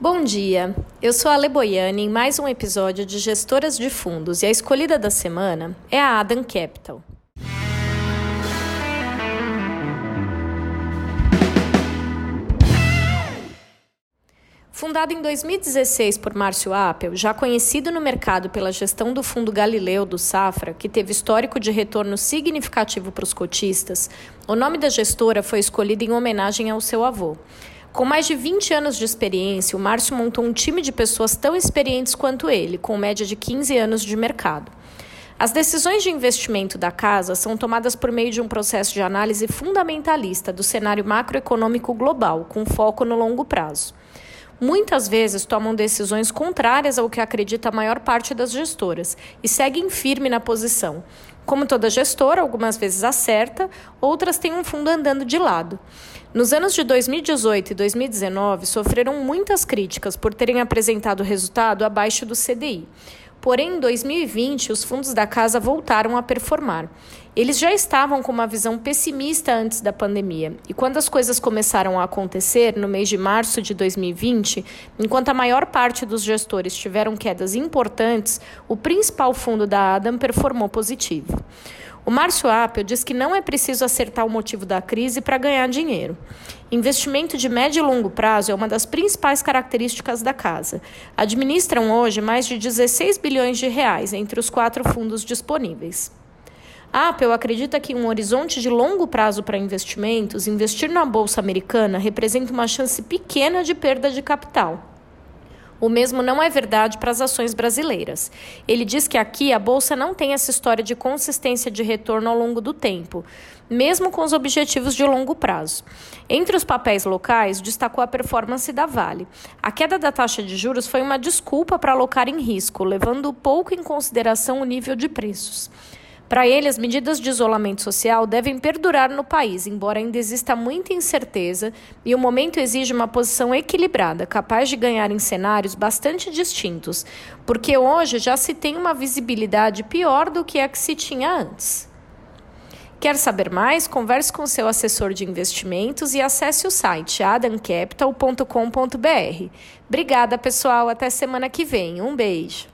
Bom dia, eu sou a Le Boiani em mais um episódio de Gestoras de Fundos e a escolhida da semana é a Adam Capital. Fundado em 2016 por Márcio Appel, já conhecido no mercado pela gestão do fundo Galileu do Safra, que teve histórico de retorno significativo para os cotistas, o nome da gestora foi escolhido em homenagem ao seu avô. Com mais de 20 anos de experiência, o Márcio montou um time de pessoas tão experientes quanto ele, com média de 15 anos de mercado. As decisões de investimento da casa são tomadas por meio de um processo de análise fundamentalista do cenário macroeconômico global, com foco no longo prazo. Muitas vezes tomam decisões contrárias ao que acredita a maior parte das gestoras e seguem firme na posição. Como toda gestora, algumas vezes acerta, outras têm um fundo andando de lado. Nos anos de 2018 e 2019, sofreram muitas críticas por terem apresentado resultado abaixo do CDI. Porém, em 2020, os fundos da casa voltaram a performar. Eles já estavam com uma visão pessimista antes da pandemia, e quando as coisas começaram a acontecer, no mês de março de 2020, enquanto a maior parte dos gestores tiveram quedas importantes, o principal fundo da Adam performou positivo. O Márcio Appel diz que não é preciso acertar o motivo da crise para ganhar dinheiro. Investimento de médio e longo prazo é uma das principais características da casa. Administram hoje mais de 16 bilhões de reais entre os quatro fundos disponíveis. A Apple acredita que um horizonte de longo prazo para investimentos, investir na bolsa americana representa uma chance pequena de perda de capital. O mesmo não é verdade para as ações brasileiras. Ele diz que aqui a bolsa não tem essa história de consistência de retorno ao longo do tempo, mesmo com os objetivos de longo prazo. Entre os papéis locais, destacou a performance da Vale. A queda da taxa de juros foi uma desculpa para alocar em risco, levando pouco em consideração o nível de preços. Para ele, as medidas de isolamento social devem perdurar no país, embora ainda exista muita incerteza e o momento exige uma posição equilibrada, capaz de ganhar em cenários bastante distintos, porque hoje já se tem uma visibilidade pior do que a que se tinha antes. Quer saber mais? Converse com seu assessor de investimentos e acesse o site adamcapital.com.br. Obrigada, pessoal. Até semana que vem. Um beijo.